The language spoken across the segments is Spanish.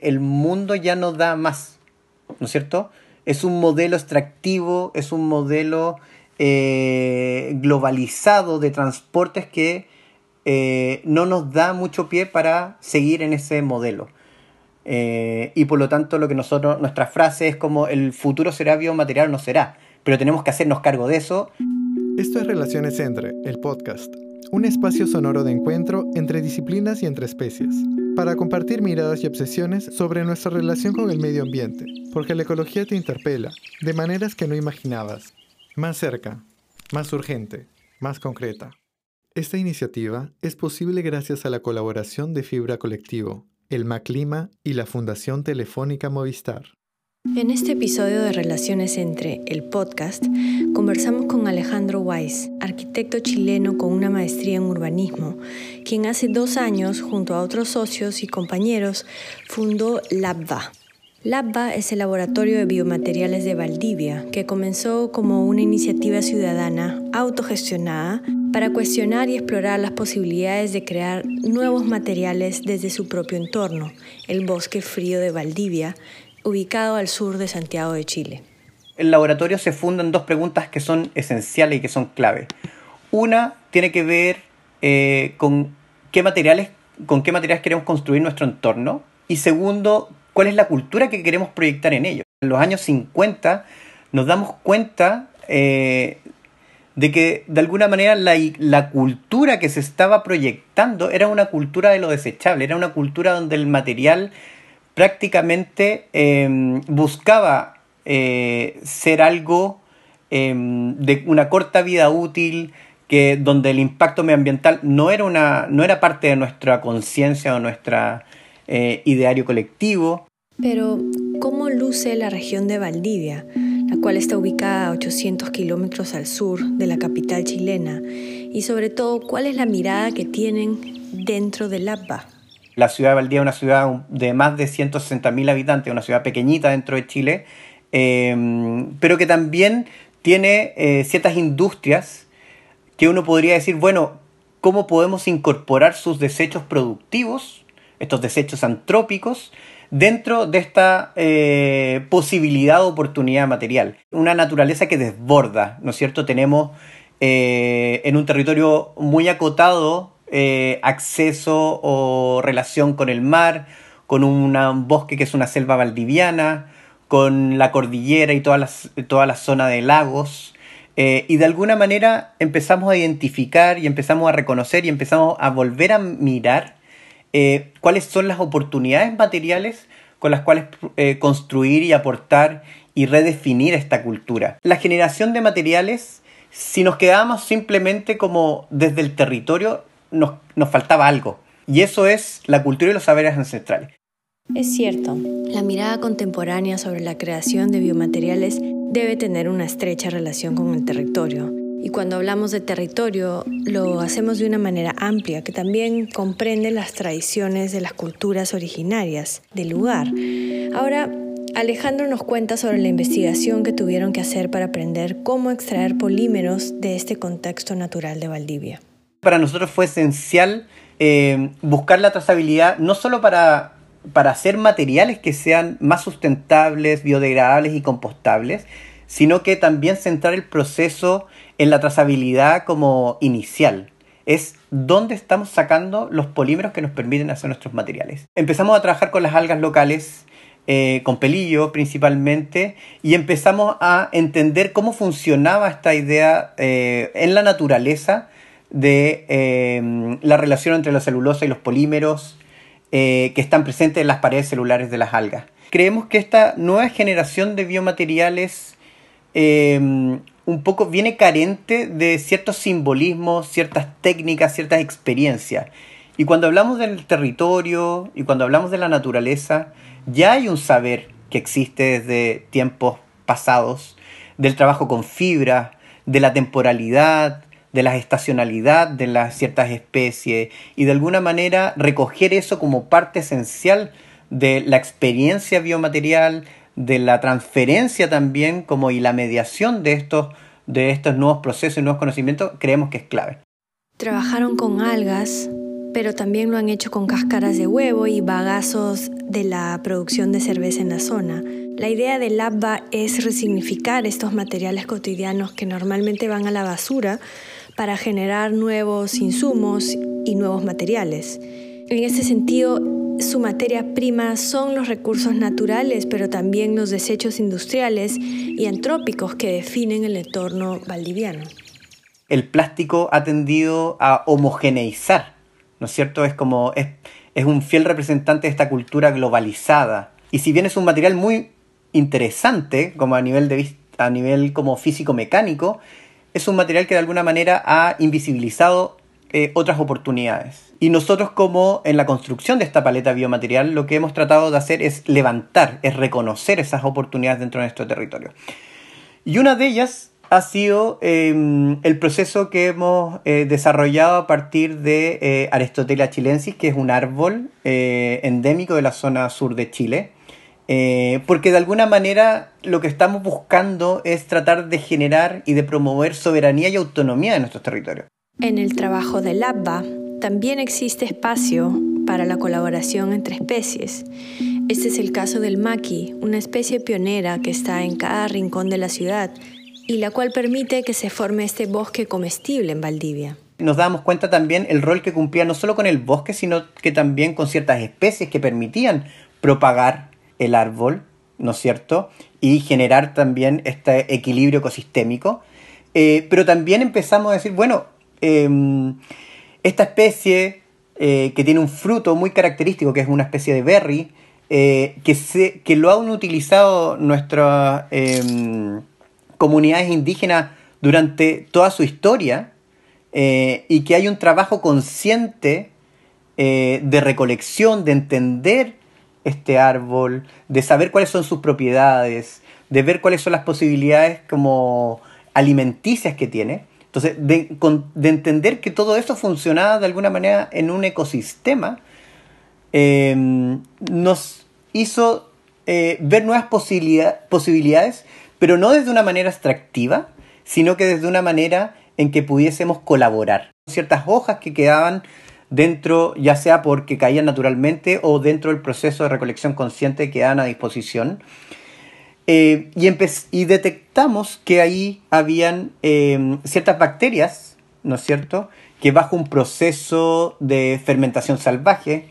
El mundo ya no da más, ¿no es cierto? Es un modelo extractivo, es un modelo eh, globalizado de transportes que eh, no nos da mucho pie para seguir en ese modelo. Eh, y por lo tanto, lo que nosotros, nuestra frase es como el futuro será biomaterial no será, pero tenemos que hacernos cargo de eso. Esto es Relaciones Entre, el podcast, un espacio sonoro de encuentro entre disciplinas y entre especies, para compartir miradas y obsesiones sobre nuestra relación con el medio ambiente, porque la ecología te interpela de maneras que no imaginabas, más cerca, más urgente, más concreta. Esta iniciativa es posible gracias a la colaboración de Fibra Colectivo, el Maclima y la Fundación Telefónica Movistar. En este episodio de Relaciones entre el podcast, conversamos con Alejandro Weiss, arquitecto chileno con una maestría en urbanismo, quien hace dos años, junto a otros socios y compañeros, fundó LabVA, LabVA es el laboratorio de biomateriales de Valdivia, que comenzó como una iniciativa ciudadana autogestionada para cuestionar y explorar las posibilidades de crear nuevos materiales desde su propio entorno, el bosque frío de Valdivia, ubicado al sur de Santiago de Chile. El laboratorio se funda en dos preguntas que son esenciales y que son clave. Una tiene que ver eh, con qué materiales, con qué materiales queremos construir nuestro entorno. Y segundo, cuál es la cultura que queremos proyectar en ello. En los años 50 nos damos cuenta eh, de que de alguna manera la, cultura que se estaba proyectando era una cultura de lo desechable, era una cultura donde el material prácticamente em, buscaba eh, ser algo em, de una corta vida útil, que, donde el impacto medioambiental no era, una, no era parte de nuestra conciencia o nuestra eh, ideario colectivo. Pero, ¿cómo luce la región de Valdivia, la cual está ubicada a 800 kilómetros al sur de la capital chilena? Y sobre todo, ¿cuál es la mirada que tienen dentro del APBA? La ciudad de Valdivia es una ciudad de más de 160.000 habitantes, una ciudad pequeñita dentro de Chile, em, pero que también tiene eh, ciertas industrias que uno podría decir, bueno, ¿cómo podemos incorporar sus desechos productivos, estos desechos antrópicos, dentro de esta eh, posibilidad o oportunidad material. Una naturaleza que desborda, ¿no es cierto? Tenemos eh, en un territorio muy acotado eh, acceso o relación con el mar, con un bosque que es una selva valdiviana, con la cordillera y toda la, zona de lagos. y de alguna manera empezamos a identificar y empezamos a reconocer y empezamos a volver a mirar eh, cuáles son las oportunidades materiales con las cuales eh, construir y aportar y redefinir esta cultura. La generación de materiales, si nos quedábamos simplemente como desde el territorio, nos, nos faltaba algo. Y eso es la cultura y los saberes ancestrales. Es cierto, la mirada contemporánea sobre la creación de biomateriales debe tener una estrecha relación con el territorio y cuando hablamos de territorio, lo hacemos de una manera amplia, que también comprende las tradiciones de las culturas originarias del lugar. Ahora, Alejandro nos cuenta sobre la investigación que tuvieron que hacer para aprender cómo extraer polímeros de este contexto natural de Valdivia. Para nosotros fue esencial eh, buscar la trazabilidad, no solo para, para hacer materiales que sean más sustentables, biodegradables y compostables, sino que también centrar el proceso en la trazabilidad como inicial. Es dónde estamos sacando los polímeros que nos permiten hacer nuestros materiales. Empezamos a trabajar con las algas locales, eh, con pelillo principalmente, y empezamos a entender cómo funcionaba esta idea eh, en la naturaleza de eh, la relación entre la celulosa y los polímeros que están presentes en las paredes celulares de las algas. Creemos que esta nueva generación de biomateriales Em, un poco viene carente de ciertos simbolismos, ciertas técnicas, ciertas experiencias. Y cuando hablamos del territorio y cuando hablamos de la naturaleza, ya hay un saber que existe desde tiempos pasados, del trabajo con fibra, de la temporalidad, de la estacionalidad de las ciertas especies y de alguna manera recoger eso como parte esencial de la experiencia biomaterial, de la transferencia también como y la mediación de estos, de estos nuevos procesos y nuevos conocimientos creemos que es clave. Trabajaron con algas, pero también lo han hecho con cáscaras de huevo y bagazos de la producción de cerveza en la zona. La idea del Labba es resignificar estos materiales cotidianos que normalmente van a la basura para generar nuevos insumos y nuevos materiales. En este sentido, su materia prima son los recursos naturales, pero también los desechos industriales y antrópicos que definen el entorno valdiviano. El plástico ha tendido a homogeneizar, ¿no es cierto? Es como es, es un fiel representante de esta cultura globalizada. Y si bien es un material muy interesante, como a nivel de a nivel como físico mecánico, es un material que de alguna manera ha invisibilizado eh, otras oportunidades. Y nosotros como en la construcción de esta paleta biomaterial lo que hemos tratado de hacer es levantar, es reconocer esas oportunidades dentro de nuestro territorio. Y una de ellas ha sido em, el proceso que hemos eh, desarrollado a partir de eh, Aristotela chilensis, que es un árbol endémico de la zona sur de Chile, eh, porque de alguna manera lo que estamos buscando es tratar de generar y de promover soberanía y autonomía de nuestros territorios. En el trabajo del ABBA también existe espacio para la colaboración entre especies. Este es el caso del maqui, una especie pionera que está en cada rincón de la ciudad y la cual permite que se forme este bosque comestible en Valdivia. Nos damos cuenta también el rol que cumplía no solo con el bosque, sino que también con ciertas especies que permitían propagar el árbol, ¿no es cierto? Y generar también este equilibrio ecosistémico. Eh, pero también empezamos a decir, bueno, em, esta especie eh, que tiene un fruto muy característico, que es una especie de berry, eh, que, se, que lo han utilizado nuestras em, comunidades indígenas durante toda su historia, y que hay un trabajo consciente de recolección, de entender este árbol, de saber cuáles son sus propiedades, de ver cuáles son las posibilidades como alimenticias que tiene. Entonces, de, entender que todo eso funcionaba de alguna manera en un ecosistema, em, nos hizo eh, ver nuevas posibilidades, pero no desde una manera extractiva, sino que desde una manera en que pudiésemos colaborar. Ciertas hojas que quedaban dentro, ya sea porque caían naturalmente o dentro del proceso de recolección consciente que dan a disposición. Eh, y, detectamos que ahí habían em, ciertas bacterias, ¿no es cierto?, que bajo un proceso de fermentación salvaje,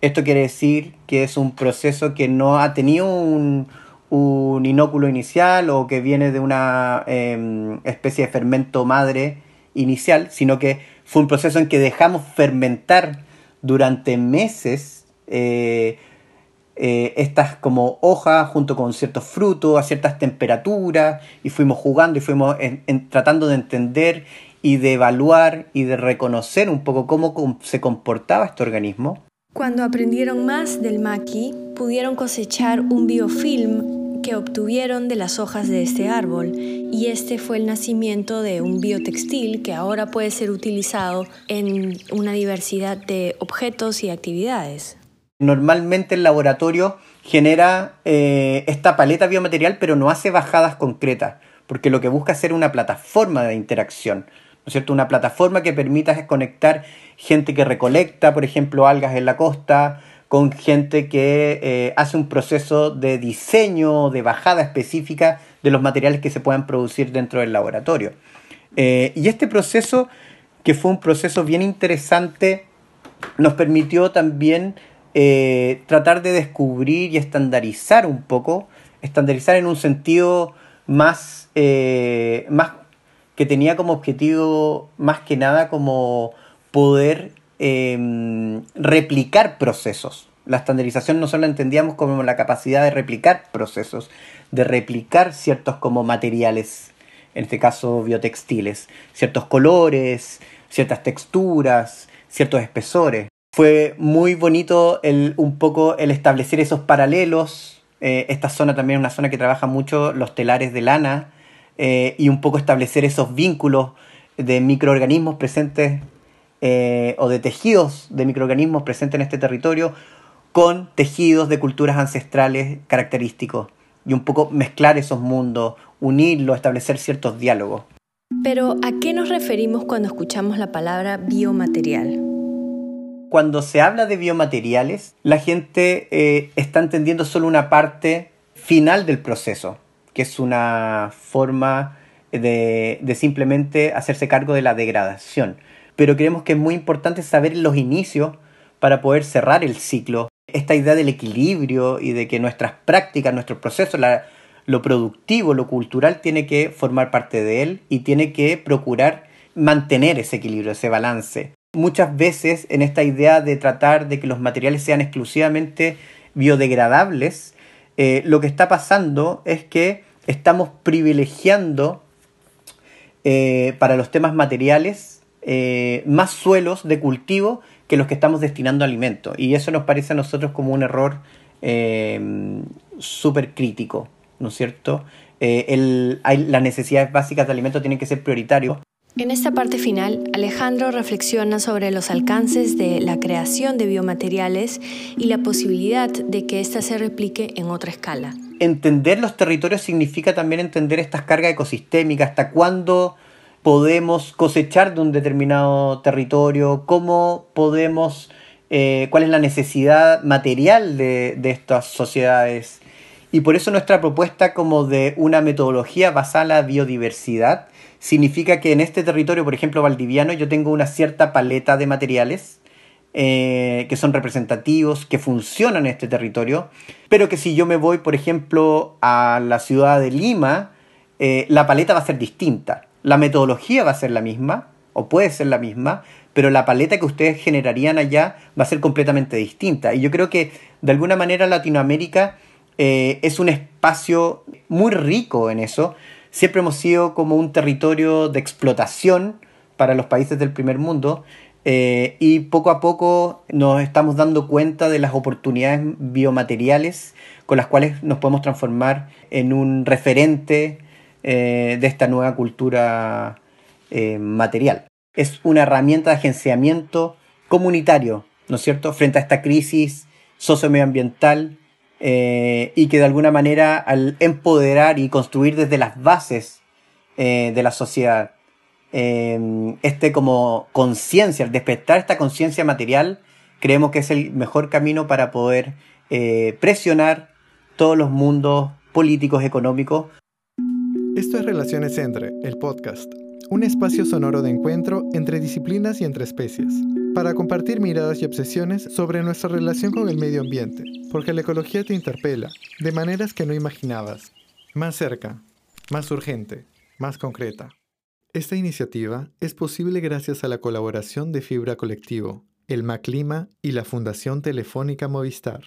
esto quiere decir que es un proceso que no ha tenido un, un inóculo inicial o que viene de una em, especie de fermento madre inicial, sino que fue un proceso en que dejamos fermentar durante meses eh, eh, estas como hojas junto con ciertos frutos a ciertas temperaturas y fuimos jugando y fuimos tratando de entender y de evaluar y de reconocer un poco cómo se comportaba este organismo. Cuando aprendieron más del maqui, pudieron cosechar un biofilm que obtuvieron de las hojas de este árbol y este fue el nacimiento de un biotextil que ahora puede ser utilizado en una diversidad de objetos y actividades. Normalmente el laboratorio genera eh, esta paleta biomaterial pero no hace bajadas concretas porque lo que busca es ser una plataforma de interacción. ¿no es cierto? Una plataforma que permita conectar gente que recolecta, por ejemplo, algas en la costa, con gente que eh, hace un proceso de diseño, de bajada específica de los materiales que se puedan producir dentro del laboratorio. Eh, y este proceso, que fue un proceso bien interesante, nos permitió también eh, tratar de descubrir y estandarizar un poco, estandarizar en un sentido más, más que tenía como objetivo más que nada como poder Em, replicar procesos. La estandarización no solo entendíamos como la capacidad de replicar procesos, de replicar ciertos como materiales, en este caso biotextiles, ciertos colores, ciertas texturas, ciertos espesores. Fue muy bonito el, un poco el establecer esos paralelos. Eh, esta zona también es una zona que trabaja mucho los telares de lana eh, y un poco establecer esos vínculos de microorganismos presentes eh, o de tejidos de microorganismos presentes en este territorio con tejidos de culturas ancestrales característicos y un poco mezclar esos mundos, unirlos, establecer ciertos diálogos. Pero, ¿a qué nos referimos cuando escuchamos la palabra biomaterial? Cuando se habla de biomateriales, la gente eh, está entendiendo solo una parte final del proceso, que es una forma de, de simplemente hacerse cargo de la degradación. Pero creemos que es muy importante saber los inicios para poder cerrar el ciclo. Esta idea del equilibrio y de que nuestras prácticas, nuestros procesos, lo productivo, lo cultural tiene que formar parte de él y tiene que procurar mantener ese equilibrio, ese balance. Muchas veces en esta idea de tratar de que los materiales sean exclusivamente biodegradables, eh, lo que está pasando es que estamos privilegiando eh, para los temas materiales eh, más suelos de cultivo que los que estamos destinando a alimentos. Y eso nos parece a nosotros como un error súper crítico, ¿no es cierto? El, las necesidades básicas de alimentos tienen que ser prioritarios. En esta parte final, Alejandro reflexiona sobre los alcances de la creación de biomateriales y la posibilidad de que ésta se replique en otra escala. Entender los territorios significa también entender estas cargas ecosistémicas, hasta cuándo podemos cosechar de un determinado territorio, cómo podemos, eh, cuál es la necesidad material de, estas sociedades. Y por eso nuestra propuesta como de una metodología basada en la biodiversidad significa que en este territorio, por ejemplo, valdiviano, yo tengo una cierta paleta de materiales eh, que son representativos, que funcionan en este territorio, pero que si yo me voy, por ejemplo, a la ciudad de Lima, eh, la paleta va a ser distinta. La metodología va a ser la misma, o puede ser la misma, pero la paleta que ustedes generarían allá va a ser completamente distinta. Y yo creo que de alguna manera Latinoamérica eh, es un espacio muy rico en eso, siempre hemos sido como un territorio de explotación para los países del primer mundo eh, y poco a poco nos estamos dando cuenta de las oportunidades biomateriales con las cuales nos podemos transformar en un referente eh, de esta nueva cultura eh, material. Es una herramienta de agenciamiento comunitario, ¿no es cierto?, frente a esta crisis sociomedioambiental eh, y que de alguna manera al empoderar y construir desde las bases de la sociedad este como conciencia, al despertar esta conciencia material, creemos que es el mejor camino para poder presionar todos los mundos políticos, económicos. Esto es Relaciones Entre, el podcast, un espacio sonoro de encuentro entre disciplinas y entre especies para compartir miradas y obsesiones sobre nuestra relación con el medio ambiente, porque la ecología te interpela de maneras que no imaginabas, más cerca, más urgente, más concreta. Esta iniciativa es posible gracias a la colaboración de Fibra Colectivo, el Maclima y la Fundación Telefónica Movistar.